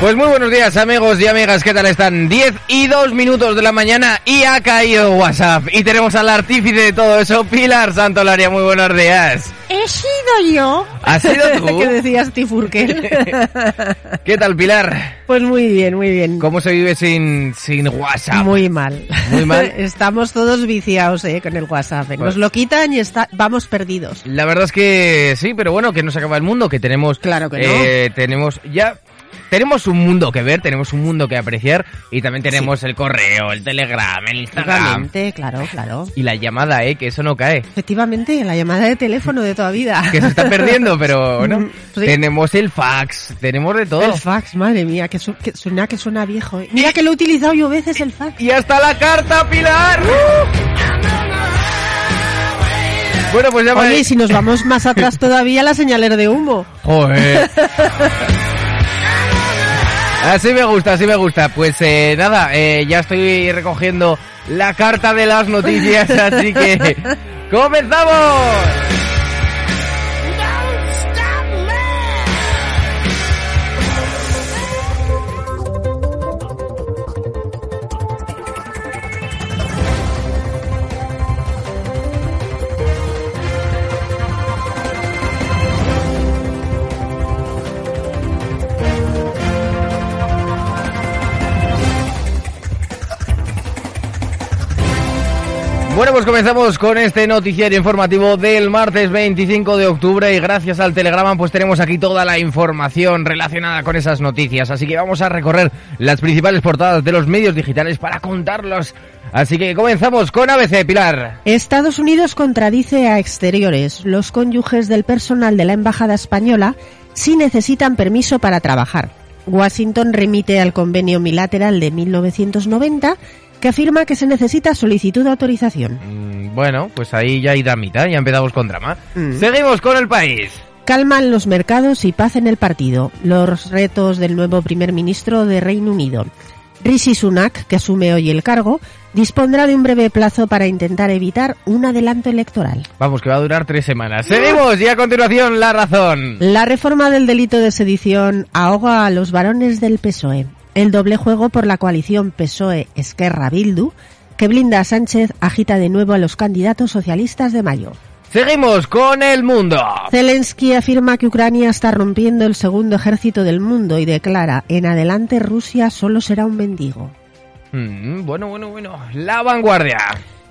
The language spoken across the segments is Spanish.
Pues muy buenos días amigos y amigas, ¿qué tal están? 10 y 2 minutos de la mañana y ha caído WhatsApp. Y tenemos al artífice de todo eso, Pilar Santolaria, muy buenos días. He sido yo. ¿Has sido tú? que decías Tifurkel. ¿Qué tal Pilar? pues muy bien, muy bien. ¿Cómo se vive sin, sin WhatsApp? Muy mal. Muy mal. Estamos todos viciados eh, con el WhatsApp. eh. Nos Pues- lo quitan y está, vamos perdidos. La verdad es que sí, pero bueno, que no se acaba el mundo, que tenemos... Claro que no. eh, tenemos ya... Tenemos un mundo que ver, tenemos un mundo que apreciar y también tenemos el correo, el telegram, el Instagram Efectivamente, claro, claro. y la llamada, ¿eh? Que eso no cae. Efectivamente, la llamada de teléfono de toda vida. que se está perdiendo, pero no. Sí. Tenemos el fax, tenemos de todo. El fax, madre mía, que, su- que suena que suena viejo. eh. Mira que lo he utilizado yo veces el fax. Y hasta la carta, Pilar. Bueno, pues ya me- Oye, y si nos vamos más atrás todavía, la señalera de humo. Joder. Así me gusta, así me gusta. Pues eh, nada, eh, ya estoy recogiendo la carta de las noticias, así que comenzamos. Bueno, pues comenzamos con este noticiario informativo del martes 25 de octubre y gracias al Telegrama pues tenemos aquí toda la información relacionada con esas noticias, así que vamos a recorrer las principales portadas de los medios digitales para contarlos. Así que comenzamos con ABC, Pilar. Estados Unidos contradice a exteriores. Los cónyuges del personal de la Embajada Española sí necesitan permiso para trabajar. Washington remite al convenio bilateral de 1990 que afirma que se necesita solicitud de autorización. Mm, Bueno, pues ahí ya hay dramita, ya empezamos con drama. Mm. Seguimos con el país. Calman los mercados y paz en el partido. Los retos del nuevo primer ministro de Reino Unido. Rishi Sunak, que asume hoy el cargo, dispondrá de un breve plazo para intentar evitar un adelanto electoral. Vamos, que va a durar tres semanas. Seguimos y a continuación la razón. La reforma del delito de sedición ahoga a los varones del PSOE. El doble juego por la coalición PSOE-Esquerra-Bildu, que blinda a Sánchez, agita de nuevo a los candidatos socialistas de mayo. Seguimos con el mundo. Zelensky afirma que Ucrania está rompiendo el segundo ejército del mundo y declara, en adelante Rusia solo será un mendigo. Mm, bueno, bueno, bueno. La vanguardia.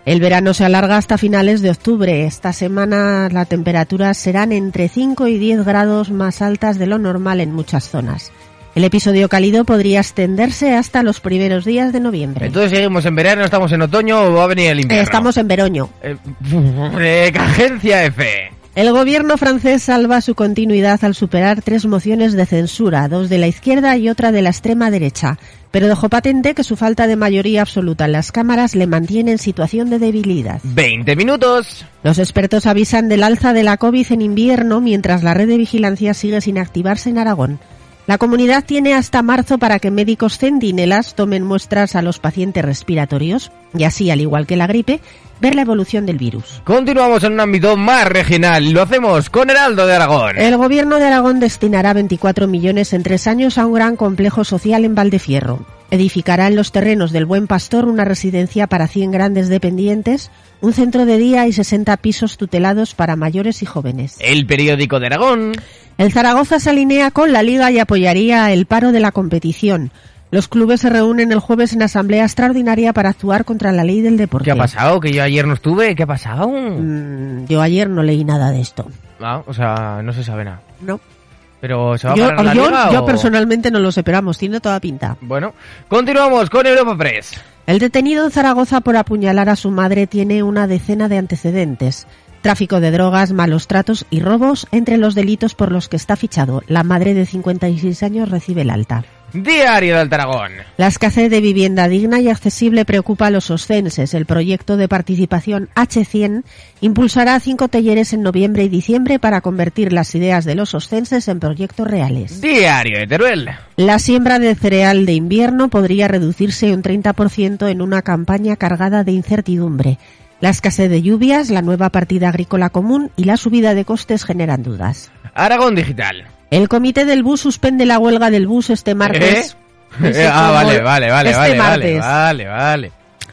El verano se alarga hasta finales de octubre. Esta semana las temperaturas serán entre 5 y 10 grados más altas de lo normal en muchas zonas. El episodio cálido podría extenderse hasta los primeros días de noviembre. Entonces seguimos en verano, estamos en otoño o va a venir el invierno. Estamos en veroño. Eh, eh, Agencia F. El gobierno francés salva su continuidad al superar tres mociones de censura, dos de la izquierda y otra de la extrema derecha, pero dejó patente que su falta de mayoría absoluta en las cámaras le mantiene en situación de debilidad. 20 minutos. Los expertos avisan del alza de la COVID en invierno mientras la red de vigilancia sigue sin activarse en Aragón. La comunidad tiene hasta marzo para que médicos centinelas tomen muestras a los pacientes respiratorios y así, al igual que la gripe, ver la evolución del virus. Continuamos en un ámbito más regional. Lo hacemos con Heraldo de Aragón. El gobierno de Aragón destinará 24 millones en tres años a un gran complejo social en Valdefierro. Edificará en los terrenos del Buen Pastor una residencia para 100 grandes dependientes, un centro de día y 60 pisos tutelados para mayores y jóvenes. El periódico de Aragón. El Zaragoza se alinea con la Liga y apoyaría el paro de la competición. Los clubes se reúnen el jueves en asamblea extraordinaria para actuar contra la ley del deporte. ¿Qué ha pasado? Que yo ayer no estuve. ¿Qué ha pasado? Mm, yo ayer no leí nada de esto. Ah, o sea, no se sabe nada. No. Pero se va a Yo, parar la yo- liga yo o- personalmente no lo sé, pero vamos, tiene toda pinta. Bueno, continuamos con Europa Press. El detenido en Zaragoza por apuñalar a su madre tiene una decena de antecedentes. Tráfico de drogas, malos tratos y robos entre los delitos por los que está fichado. La madre de 56 años recibe el alta. Diario del Aragón. La escasez de vivienda digna y accesible preocupa a los oscenses. El proyecto de participación H100 impulsará cinco talleres en noviembre y diciembre para convertir las ideas de los oscenses en proyectos reales. Diario de Teruel. La siembra de cereal de invierno podría reducirse un 30% en una campaña cargada de incertidumbre. La escasez de lluvias, la nueva partida agrícola común y la subida de costes generan dudas. Aragón Digital. El comité del bus suspende la huelga del bus este martes. ¿Eh? ah, vale, vale, vale, este vale, martes. vale, vale, vale.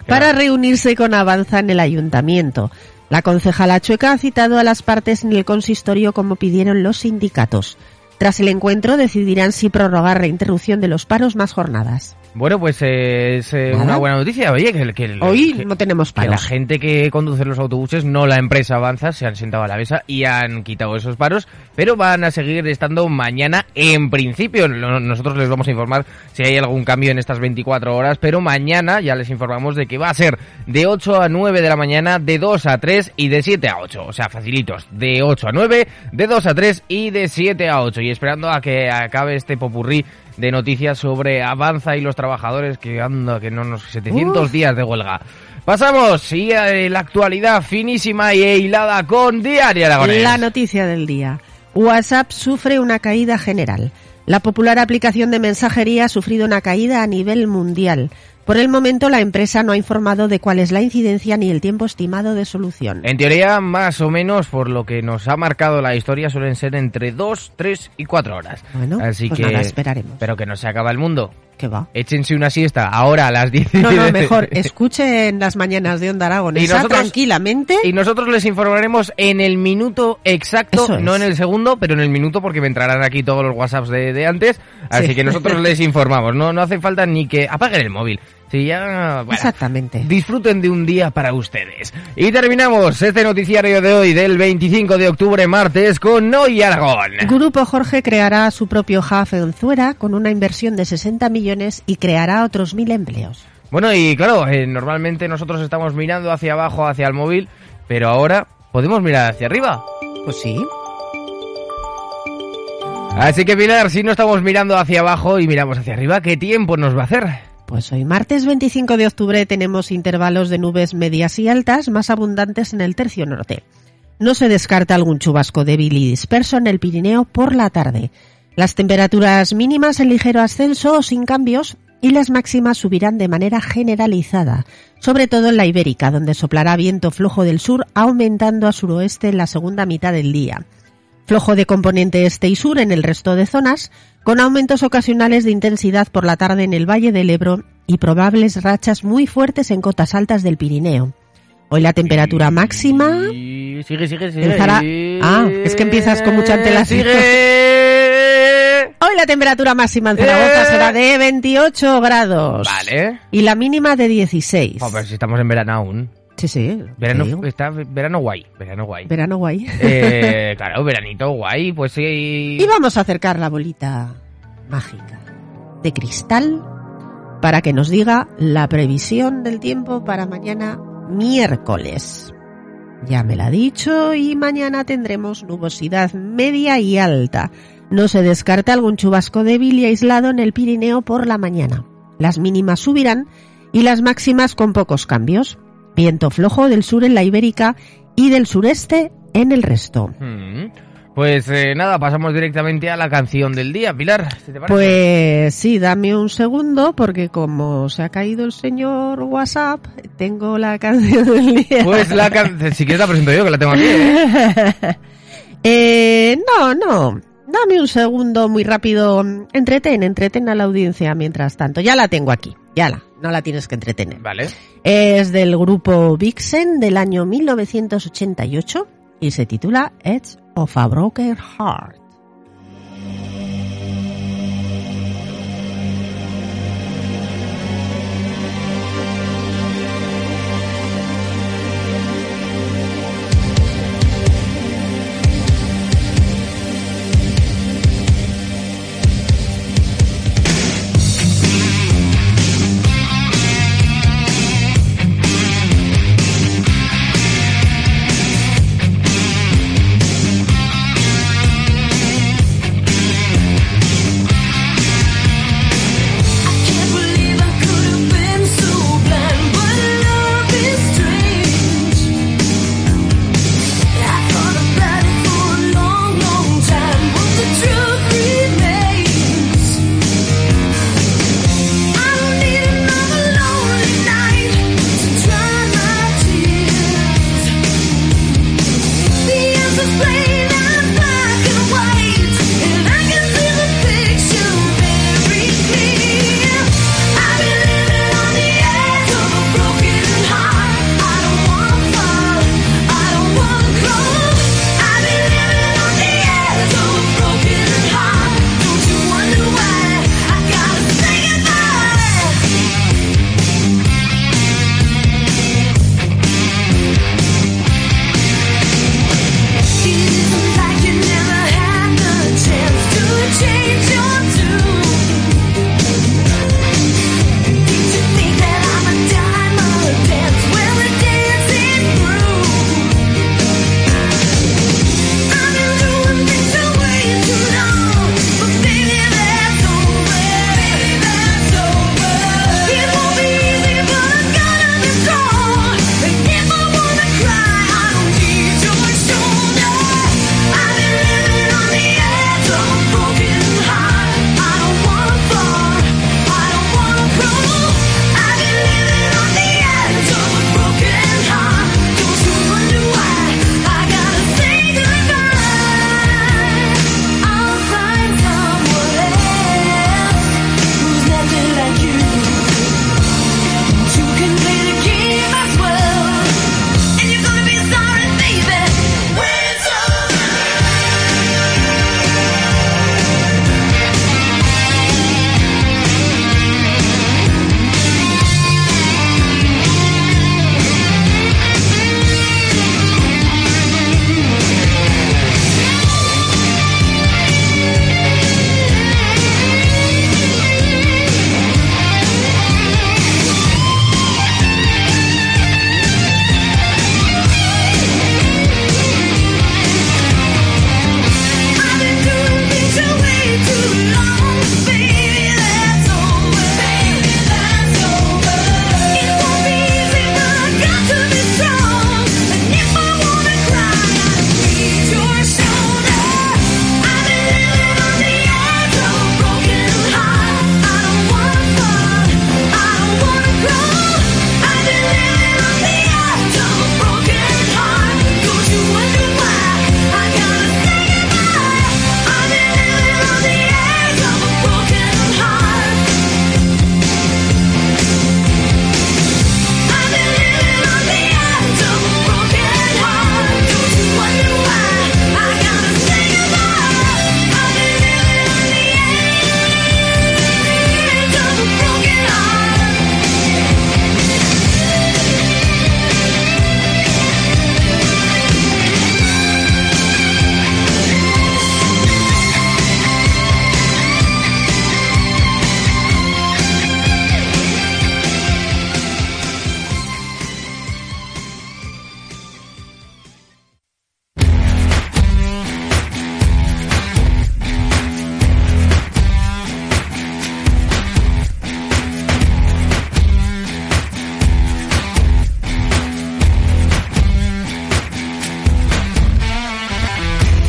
Para reunirse con Avanza en el ayuntamiento. La concejala chueca ha citado a las partes en el consistorio como pidieron los sindicatos. Tras el encuentro decidirán si prorrogar la interrupción de los paros más jornadas. Bueno, pues eh, es eh, una buena noticia. Oye, que, que- Hoy que- no tenemos que la paros. gente que conduce los autobuses, no la empresa Avanza, se han sentado a la mesa y han quitado esos paros, pero van a seguir estando mañana en principio. Nosotros les vamos a informar si hay algún cambio en estas 24 horas, pero mañana ya les informamos de que va a ser de 8 a 9 de la mañana, de 2 a 3 y de 7 a 8. O sea, facilitos. De 8 a 9, de 2 a 3 y de 7 a 8. Y esperando a que acabe este popurrí de noticias sobre Avanza y los trabajadores que anda, que no nos 700 Uf. días de huelga. Pasamos y eh, la actualidad finísima y hilada con Diario Aragonés. La noticia del día. WhatsApp sufre una caída general. La popular aplicación de mensajería ha sufrido una caída a nivel mundial. Por el momento, la empresa no ha informado de cuál es la incidencia ni el tiempo estimado de solución. En teoría, más o menos, por lo que nos ha marcado la historia, suelen ser entre 2, 3 y 4 horas. Bueno, Así pues que nada, esperaremos. Pero que no se acaba el mundo. ¿Qué va? Échense una siesta ahora a las 10. No, no, mejor, escuchen las mañanas de Onda Aragón. Y nosotros- tranquilamente. Y nosotros les informaremos en el minuto exacto, Eso es. no en el segundo, pero en el minuto porque me entrarán aquí todos los WhatsApps de, de antes. Así Sí. que nosotros les informamos. No, no hace falta ni que apaguen el móvil. Si ya, bueno, Exactamente. disfruten de un día para ustedes. Y terminamos este noticiario de hoy del 25 de octubre, martes, con Noy Aragón. Grupo Jorge creará su propio hub en Zuera con una inversión de 60 millones y creará otros mil empleos. Bueno, y claro, eh, normalmente nosotros estamos mirando hacia abajo, hacia el móvil, pero ahora podemos mirar hacia arriba. Pues sí. Así que Pilar, si no estamos mirando hacia abajo y miramos hacia arriba, ¿qué tiempo nos va a hacer? Pues hoy martes 25 de octubre tenemos intervalos de nubes medias y altas más abundantes en el tercio norte. No se descarta algún chubasco débil y disperso en el Pirineo por la tarde. Las temperaturas mínimas en ligero ascenso o sin cambios y las máximas subirán de manera generalizada, sobre todo en la Ibérica, donde soplará viento flojo del sur aumentando a suroeste en la segunda mitad del día. Flojo de componente este y sur en el resto de zonas, con aumentos ocasionales de intensidad por la tarde en el Valle del Ebro y probables rachas muy fuertes en cotas altas del Pirineo. Hoy la temperatura máxima sigue, sigue, sigue. Empezará- Ah, es que empiezas con mucha antelación. Hoy la temperatura máxima en Zaragoza Eh. será de 28 grados. Vale. Y la mínima de 16. Oh, pero si estamos en verano aún. Sí, sí. Verano, está verano guay, verano guay. Verano guay. Eh, claro, veranito guay, pues sí. Y vamos a acercar la bolita mágica de cristal para que nos diga la previsión del tiempo para mañana miércoles. Ya me la ha dicho y mañana tendremos nubosidad media y alta. No se descarta algún chubasco débil y aislado en el Pirineo por la mañana. Las mínimas subirán y las máximas con pocos cambios. Viento flojo del sur en la Ibérica y del sureste en el resto. Mm. Pues eh, nada, pasamos directamente a la canción del día, Pilar. ¿si te parece? Pues sí, dame un segundo porque como se ha caído el señor WhatsApp, tengo la canción del día. Pues la canción, si quieres la presento yo, que la tengo aquí. ¿eh? Eh, no, no. Dame un segundo muy rápido. Entretén, entretén a la audiencia mientras tanto. Ya la tengo aquí. Ya la. No la tienes que entretener. Vale. Es del grupo Vixen del año 1988 y se titula Edge of a Broken Heart.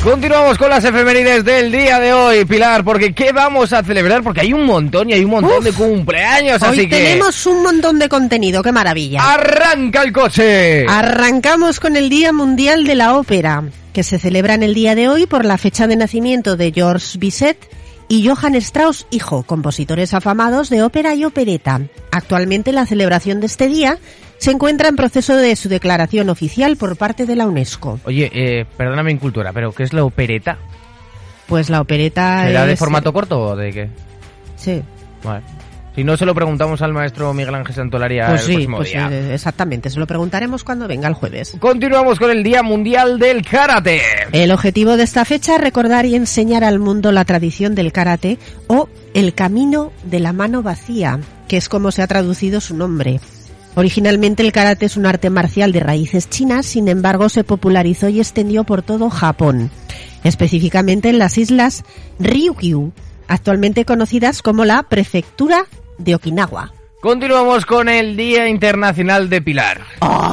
Continuamos con las efemérides del día de hoy, Pilar, porque ¿qué vamos a celebrar? Porque hay un montón y hay un montón Uf. de cumpleaños, Hoy así que tenemos un montón de contenido, qué maravilla. arranca el coche. Arrancamos con el Día Mundial de la Ópera, que se celebra en el día de hoy por la fecha de nacimiento de Georges Bizet y Johann Strauss, hijo, compositores afamados de ópera y opereta. Actualmente la celebración de este día se encuentra en proceso de su declaración oficial por parte de la UNESCO. Oye, eh, perdóname en cultura, pero ¿qué es la opereta? Pues la opereta ¿Será de formato corto o de qué? Sí, Vale. Si no, se lo preguntamos al maestro Miguel Ángel Santolaria pues el sí, próximo pues día. eh, exactamente, se lo preguntaremos cuando venga el jueves. Continuamos con el Día Mundial del Karate. El objetivo de esta fecha es recordar y enseñar al mundo la tradición del karate o el camino de la mano vacía, que es como se ha traducido su nombre. Originalmente el karate es un arte marcial de raíces chinas, sin embargo se popularizó y extendió por todo Japón, específicamente en las islas Ryukyu, actualmente conocidas como la prefectura de Okinawa. Continuamos con el Día Internacional de Pilar.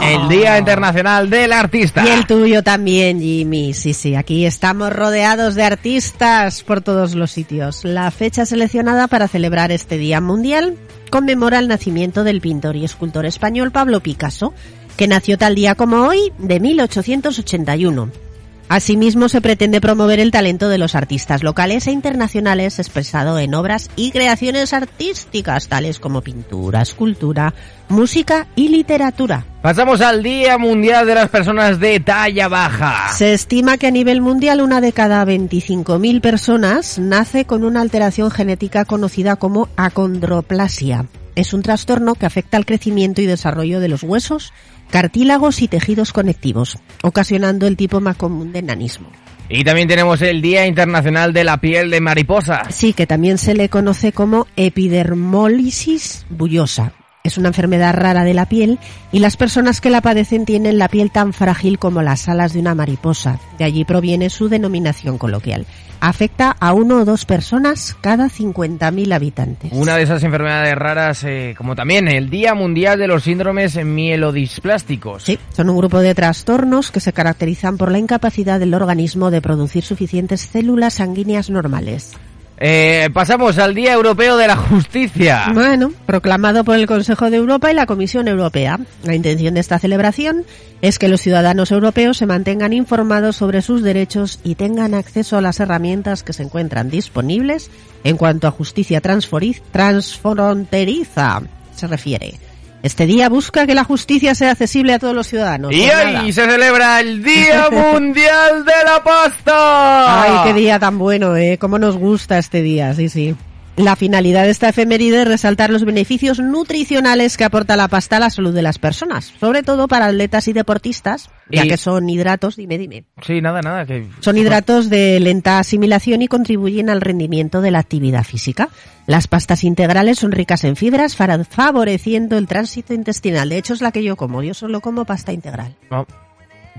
El Día Internacional del Artista. Y el tuyo también, Jimmy. Sí, sí, aquí estamos rodeados de artistas por todos los sitios. La fecha seleccionada para celebrar este Día Mundial conmemora el nacimiento del pintor y escultor español Pablo Picasso, que nació tal día como hoy de 1881. Asimismo, se pretende promover el talento de los artistas locales e internacionales expresado en obras y creaciones artísticas tales como pintura, escultura, música y literatura. Pasamos al Día Mundial de las Personas de Talla Baja. Se estima que a nivel mundial una de cada 25.000 personas nace con una alteración genética conocida como acondroplasia. Es un trastorno que afecta al crecimiento y desarrollo de los huesos, cartílagos y tejidos conectivos, ocasionando el tipo más común de enanismo. Y también tenemos el Día Internacional de la Piel de Mariposa. Sí, que también se le conoce como epidermólisis bullosa. Es una enfermedad rara de la piel y las personas que la padecen tienen la piel tan frágil como las alas de una mariposa. De allí proviene su denominación coloquial. Afecta a uno o dos personas cada 50.000 habitantes. Una de esas enfermedades raras, eh, como también el Día Mundial de los Síndromes Mielodisplásticos. Sí, son un grupo de trastornos que se caracterizan por la incapacidad del organismo de producir suficientes células sanguíneas normales. Eh, pasamos al Día Europeo de la Justicia. Bueno, proclamado por el Consejo de Europa y la Comisión Europea. La intención de esta celebración es que los ciudadanos europeos se mantengan informados sobre sus derechos y tengan acceso a las herramientas que se encuentran disponibles en cuanto a justicia transfronteriza se refiere. Este día busca que la justicia sea accesible a todos los ciudadanos. Y Pues hoy nada. se celebra el Día Mundial de la Pasta. Ay, qué día tan bueno, ¿eh? Cómo nos gusta este día, sí, sí. La finalidad de esta efeméride es resaltar los beneficios nutricionales que aporta la pasta a la salud de las personas, sobre todo para atletas y deportistas, ya Y- que son hidratos, dime, dime. Sí, nada, nada. Que... Son hidratos de lenta asimilación y contribuyen al rendimiento de la actividad física. Las pastas integrales son ricas en fibras, favoreciendo el tránsito intestinal. De hecho, es la que yo como. Yo solo como pasta integral. No.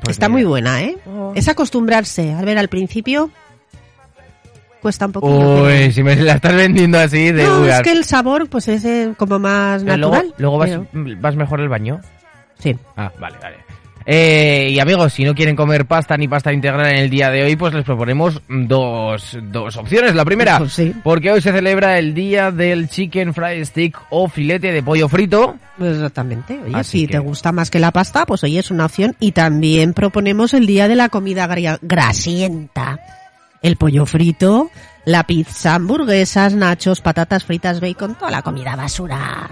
Pues Está mira. muy buena, ¿eh? Oh. Es acostumbrarse. A ver, al principio cuesta un poquito. Uy, si me la estás vendiendo así de No, es que el sabor pues es eh, como más pero natural. Luego, luego vas, pero- vas mejor al baño. Sí. Ah, vale, vale. Eh, y amigos, si no quieren comer pasta ni pasta integral en el día de hoy, pues les proponemos dos, dos opciones. La primera, Pues sí. porque hoy se celebra el día del chicken fried stick o filete de pollo frito. Pues Exactamente. Oye, Así si que- te gusta más que la pasta, pues oye, es una opción. Y también proponemos el día de la comida grasienta. El pollo frito, la pizza, hamburguesas, nachos, patatas fritas, bacon, toda la comida basura.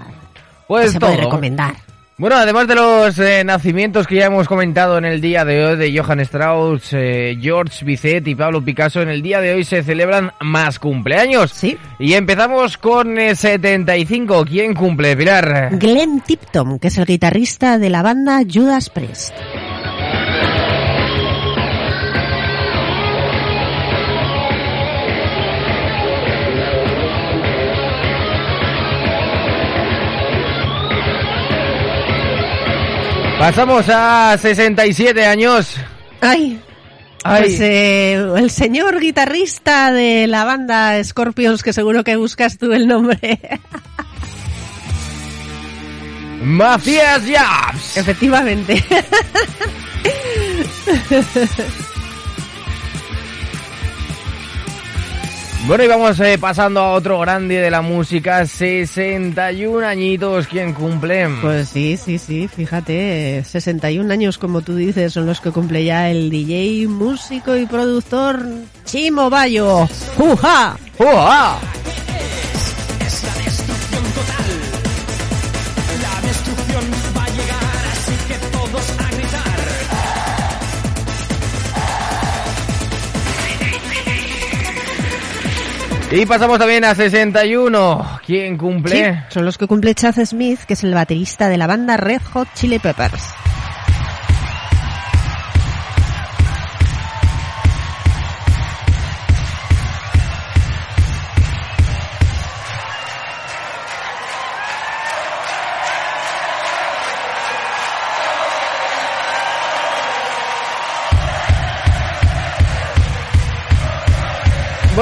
Pues que se todo. puede recomendar. Bueno, además de los eh, nacimientos que ya hemos comentado en el día de hoy de Johann Strauss, eh, George Bizet y Pablo Picasso, en el día de hoy se celebran más cumpleaños. Sí. Y empezamos con eh, 75. ¿Quién cumple, Pilar? Glenn Tipton, que es el guitarrista de la banda Judas Priest. Pasamos a 67 años. Ay, Ay. Pues eh, el señor guitarrista de la banda Scorpions, que seguro que buscas tú el nombre. Macías Jabs. Efectivamente. Bueno, y vamos eh, pasando a otro grande de la música, 61 añitos, ¿quién cumple? Pues sí, sí, sí, fíjate, 61 años como tú dices son los que cumple ya el DJ, músico y productor Chimo Bayo. ¡Uja! ¡Uja! Y pasamos también a 61. ¿Quién cumple? Son los que cumple Chaz Smith, que es el baterista de la banda Red Hot Chili Peppers.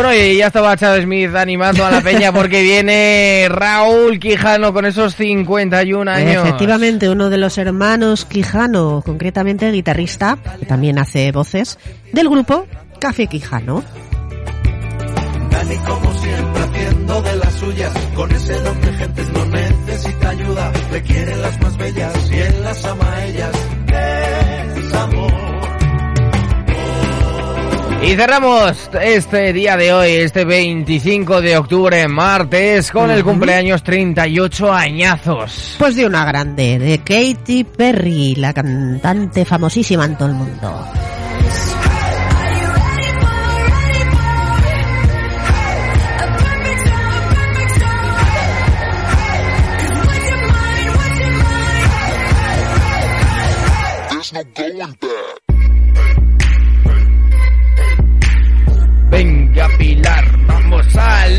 Bueno, y ya estaba Chad Smith animando a la peña porque viene Raúl Quijano con esos 51 años. Efectivamente, uno de los hermanos Quijano, concretamente guitarrista, que también hace voces, del grupo Café Quijano. Dani como siempre haciendo de las suyas, con ese don de gentes no necesita ayuda, le quieren las más bellas y él las ama a ellas. Es amor. Y cerramos este día de hoy, este 25 de octubre, martes, con el cumpleaños 38 añazos. Pues de una grande, de Katy Perry, la cantante famosísima en todo el mundo.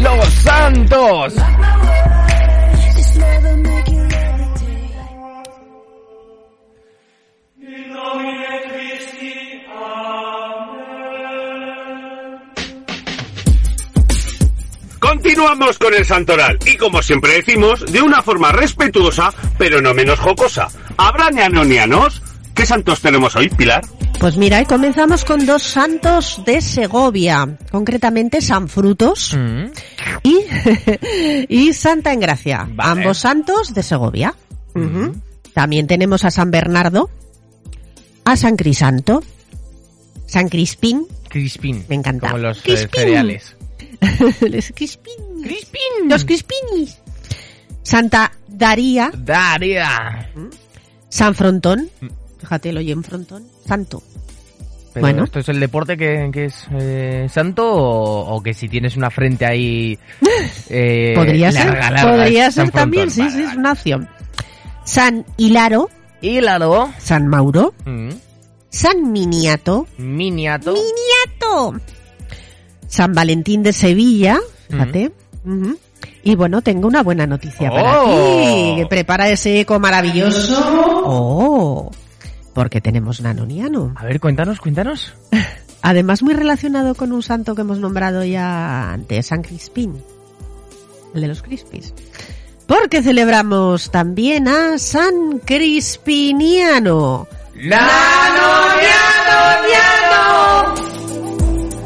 Los Santos. Continuamos con el santoral y como siempre decimos, de una forma respetuosa, pero no menos jocosa. ¿Habrá neanonianos? ¿Qué santos tenemos hoy, Pilar? Pues mira, y comenzamos con dos santos de Segovia, concretamente San Frutos Mm, y, y Santa Engracia, Vale. ambos santos de Segovia. Ujú. También tenemos a San Bernardo, a San Crisanto, San Crispín, Crispín. Me encanta. Como los eh, Crispín. cereales. los Crispín, los Crispinis, Santa Daría, Daria. San Frontón, Mm. fíjate, lo oye en Frontón, Santo. Pero Bueno. ¿Esto es el deporte que, que es eh, santo o, o que si tienes una frente ahí... eh, Podría ser, larga, podría ser también, Frontón? sí, Vale, sí, es una opción. San Hilaro, Y Laro. San Mauro, Mm, San Miniato, Miniato. Miniato, San Valentín de Sevilla, fíjate. Ujú. Y bueno, tengo una buena noticia para Oh. ti. que Prepara ese eco maravilloso. Oh, porque tenemos nanoniano. A ver, cuéntanos, cuéntanos. Además, muy relacionado con un santo que hemos nombrado ya antes, San Crispín, el de los Crispis. Porque celebramos también a San Crispiniano.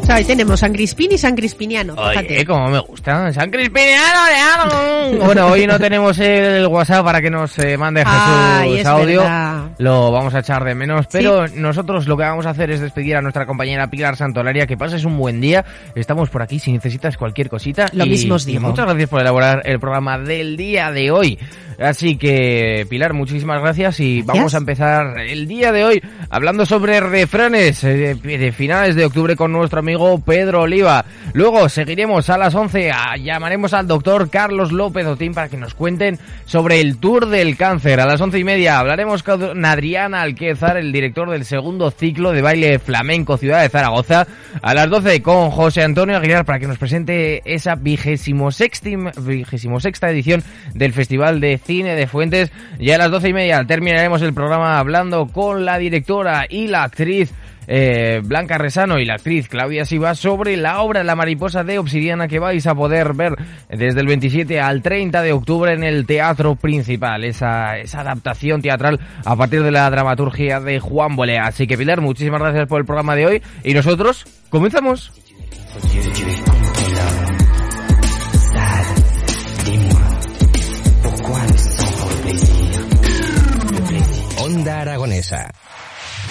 O sea, ahí tenemos San Crispín y San Crispiniano. Oye, como me gusta. San Crispiniano. Bueno, hoy no tenemos el WhatsApp para que nos eh, mande Jesús audio. verdad. Lo vamos a echar de menos. Pero nosotros lo que vamos a hacer es despedir a nuestra compañera Pilar Santolaria. Que pases un buen día. Estamos por aquí si necesitas cualquier cosita. Lo Y- mismo os y digo. muchas gracias por elaborar el programa del día de hoy. Así que, Pilar, muchísimas gracias y vamos a empezar el día de hoy hablando sobre refranes eh, de, de finales de octubre con nuestro amigo Pedro Oliva. Luego seguiremos a las 11, a- llamaremos al doctor Carlos López Otín para que nos cuenten sobre el Tour del Cáncer. A las once y media hablaremos con Adriana Alquézar, el director del segundo ciclo de baile flamenco Ciudad de Zaragoza. A las 12 con José Antonio Aguilar para que nos presente esa vigésimo sexta edición del Festival de Cine de Fuentes. Y a las doce y media terminaremos el programa hablando con la directora y la actriz eh, Blanca Resano y la actriz Claudia Siva sobre la obra La mariposa de obsidiana que vais a poder ver desde el 27 al 30 de octubre en el Teatro Principal, esa, esa adaptación teatral a partir de la dramaturgia de Juan Bolea. Así que Pilar, muchísimas gracias por el programa de hoy y nosotros comenzamos. Aragonesa